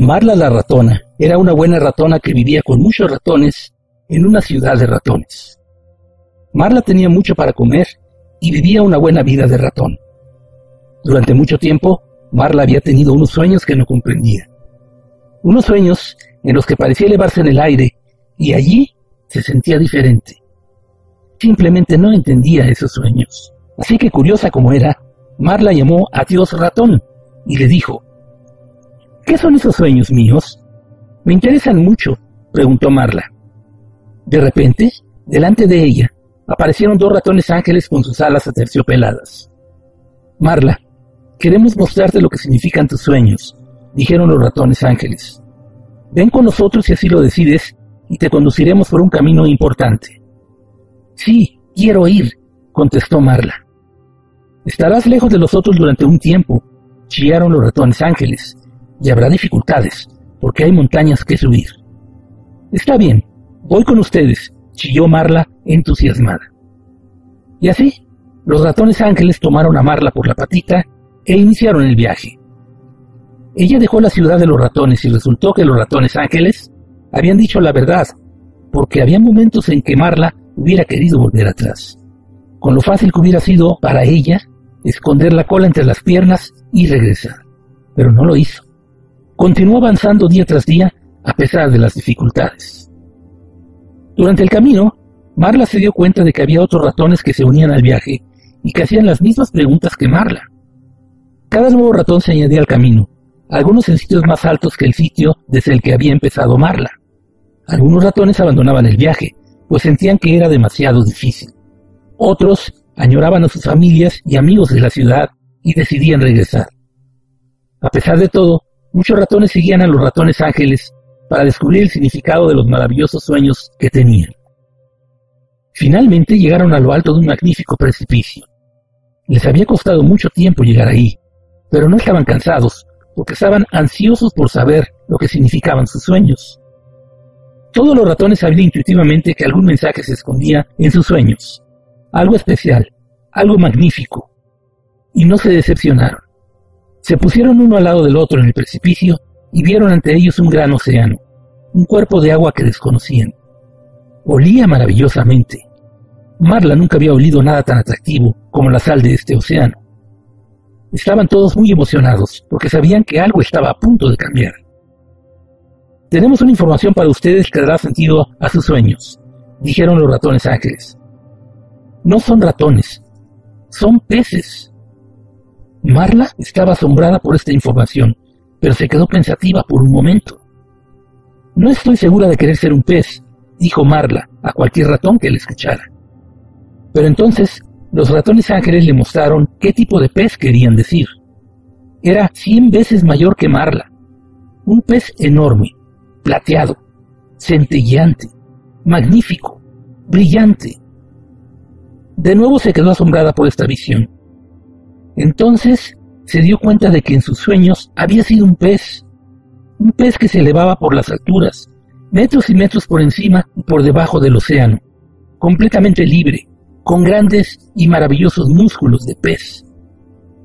Marla la ratona era una buena ratona que vivía con muchos ratones en una ciudad de ratones. Marla tenía mucho para comer y vivía una buena vida de ratón. Durante mucho tiempo, Marla había tenido unos sueños que no comprendía. Unos sueños en los que parecía elevarse en el aire y allí se sentía diferente. Simplemente no entendía esos sueños. Así que curiosa como era, Marla llamó a Dios ratón y le dijo, ¿Qué son esos sueños míos? Me interesan mucho, preguntó Marla. De repente, delante de ella, aparecieron dos ratones ángeles con sus alas aterciopeladas. Marla, queremos mostrarte lo que significan tus sueños, dijeron los ratones ángeles. Ven con nosotros si así lo decides y te conduciremos por un camino importante. Sí, quiero ir, contestó Marla. Estarás lejos de los otros durante un tiempo, chillaron los ratones ángeles, y habrá dificultades, porque hay montañas que subir. Está bien, voy con ustedes, chilló Marla entusiasmada. Y así, los ratones ángeles tomaron a Marla por la patita e iniciaron el viaje. Ella dejó la ciudad de los ratones y resultó que los ratones ángeles habían dicho la verdad, porque había momentos en que Marla hubiera querido volver atrás, con lo fácil que hubiera sido para ella esconder la cola entre las piernas y regresar, pero no lo hizo. Continuó avanzando día tras día a pesar de las dificultades. Durante el camino, Marla se dio cuenta de que había otros ratones que se unían al viaje y que hacían las mismas preguntas que Marla. Cada nuevo ratón se añadía al camino, algunos en sitios más altos que el sitio desde el que había empezado Marla. Algunos ratones abandonaban el viaje, pues sentían que era demasiado difícil. Otros añoraban a sus familias y amigos de la ciudad y decidían regresar. A pesar de todo, muchos ratones seguían a los ratones ángeles para descubrir el significado de los maravillosos sueños que tenían. Finalmente llegaron a lo alto de un magnífico precipicio. Les había costado mucho tiempo llegar ahí, pero no estaban cansados, porque estaban ansiosos por saber lo que significaban sus sueños. Todos los ratones sabían intuitivamente que algún mensaje se escondía en sus sueños, algo especial, algo magnífico, y no se decepcionaron. Se pusieron uno al lado del otro en el precipicio y vieron ante ellos un gran océano, un cuerpo de agua que desconocían. Olía maravillosamente. Marla nunca había olido nada tan atractivo como la sal de este océano. Estaban todos muy emocionados porque sabían que algo estaba a punto de cambiar. Tenemos una información para ustedes que dará sentido a sus sueños, dijeron los ratones ángeles. No son ratones, son peces. Marla estaba asombrada por esta información, pero se quedó pensativa por un momento. No estoy segura de querer ser un pez, dijo Marla a cualquier ratón que le escuchara. Pero entonces los ratones ángeles le mostraron qué tipo de pez querían decir. Era cien veces mayor que Marla. Un pez enorme, plateado, centelleante, magnífico, brillante. De nuevo se quedó asombrada por esta visión. Entonces se dio cuenta de que en sus sueños había sido un pez, un pez que se elevaba por las alturas, metros y metros por encima y por debajo del océano, completamente libre, con grandes y maravillosos músculos de pez.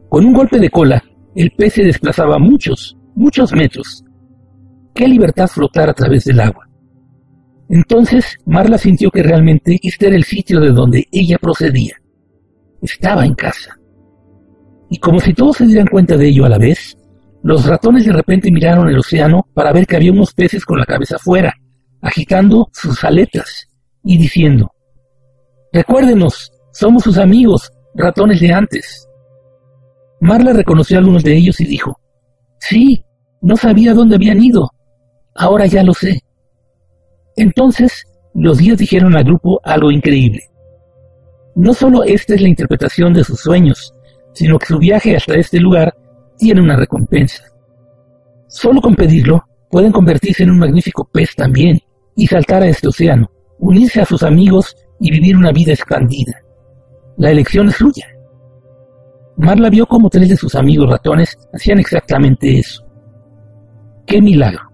Con un golpe de cola, el pez se desplazaba muchos, muchos metros. Qué libertad flotar a través del agua. Entonces Marla sintió que realmente este era el sitio de donde ella procedía. Estaba en casa. Y como si todos se dieran cuenta de ello a la vez, los ratones de repente miraron el océano para ver que había unos peces con la cabeza afuera, agitando sus aletas y diciendo, Recuérdenos, somos sus amigos, ratones de antes. Marla reconoció a algunos de ellos y dijo, Sí, no sabía dónde habían ido. Ahora ya lo sé. Entonces, los días dijeron al grupo algo increíble. No solo esta es la interpretación de sus sueños, sino que su viaje hasta este lugar tiene una recompensa. Solo con pedirlo, pueden convertirse en un magnífico pez también y saltar a este océano, unirse a sus amigos y vivir una vida expandida. La elección es suya. Marla vio cómo tres de sus amigos ratones hacían exactamente eso. ¡Qué milagro!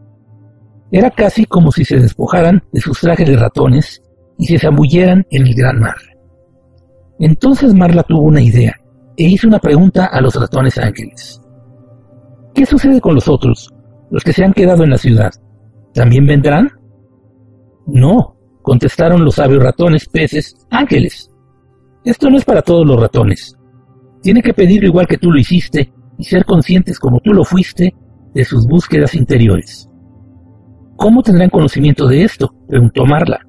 Era casi como si se despojaran de sus trajes de ratones y se zambulleran en el gran mar. Entonces Marla tuvo una idea e hizo una pregunta a los ratones ángeles. ¿Qué sucede con los otros los que se han quedado en la ciudad, ¿también vendrán? No, contestaron los sabios ratones, peces, ángeles. Esto no es para todos los ratones. Tiene que pedirlo igual que tú lo hiciste y ser conscientes como tú lo fuiste de sus búsquedas interiores. ¿Cómo tendrán conocimiento de esto? preguntó Marla.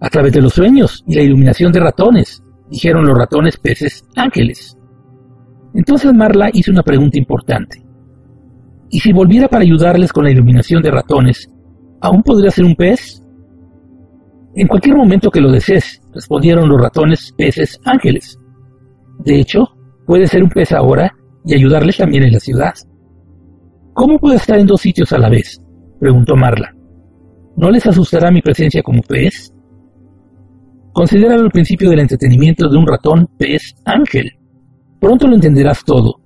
A través de los sueños y la iluminación de ratones, dijeron los ratones, peces, ángeles. Entonces Marla hizo una pregunta importante. ¿Y si volviera para ayudarles con la iluminación de ratones, aún podría ser un pez? En cualquier momento que lo desees, respondieron los ratones, peces, ángeles. De hecho, puede ser un pez ahora y ayudarles también en la ciudad. ¿Cómo puede estar en dos sitios a la vez? preguntó Marla. ¿No les asustará mi presencia como pez? Considéralo el principio del entretenimiento de un ratón pez ángel. Pronto lo entenderás todo.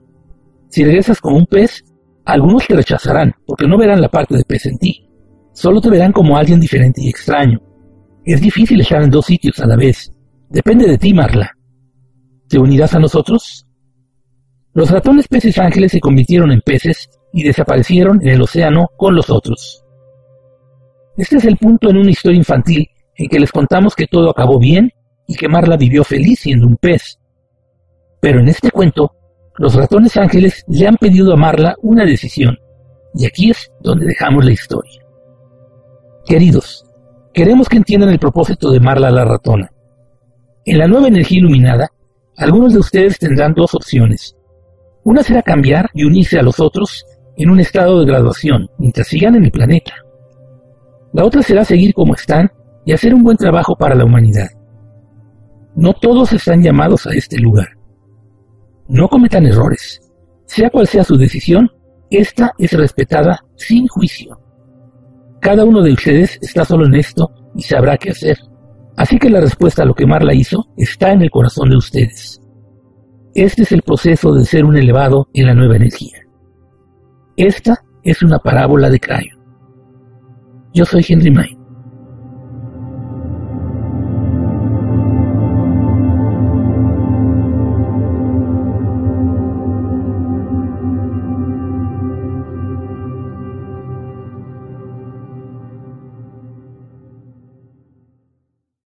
Si regresas como un pez, algunos te rechazarán porque no verán la parte de pez en ti. Solo te verán como alguien diferente y extraño. Es difícil estar en dos sitios a la vez. Depende de ti, Marla. ¿Te unirás a nosotros? Los ratones peces ángeles se convirtieron en peces y desaparecieron en el océano con los otros. Este es el punto en una historia infantil en que les contamos que todo acabó bien y que Marla vivió feliz siendo un pez. Pero en este cuento los ratones ángeles le han pedido a Marla una decisión, y aquí es donde dejamos la historia. Queridos, queremos que entiendan el propósito de Marla la ratona. En la nueva energía iluminada, algunos de ustedes tendrán dos opciones. Una será cambiar y unirse a los otros en un estado de graduación mientras sigan en el planeta. La otra será seguir como están y hacer un buen trabajo para la humanidad. No todos están llamados a este lugar. No cometan errores. Sea cual sea su decisión, esta es respetada sin juicio. Cada uno de ustedes está solo en esto y sabrá qué hacer. Así que la respuesta a lo que Marla hizo está en el corazón de ustedes. Este es el proceso de ser un elevado en la nueva energía. Esta es una parábola de Crayon. Yo soy Henry May.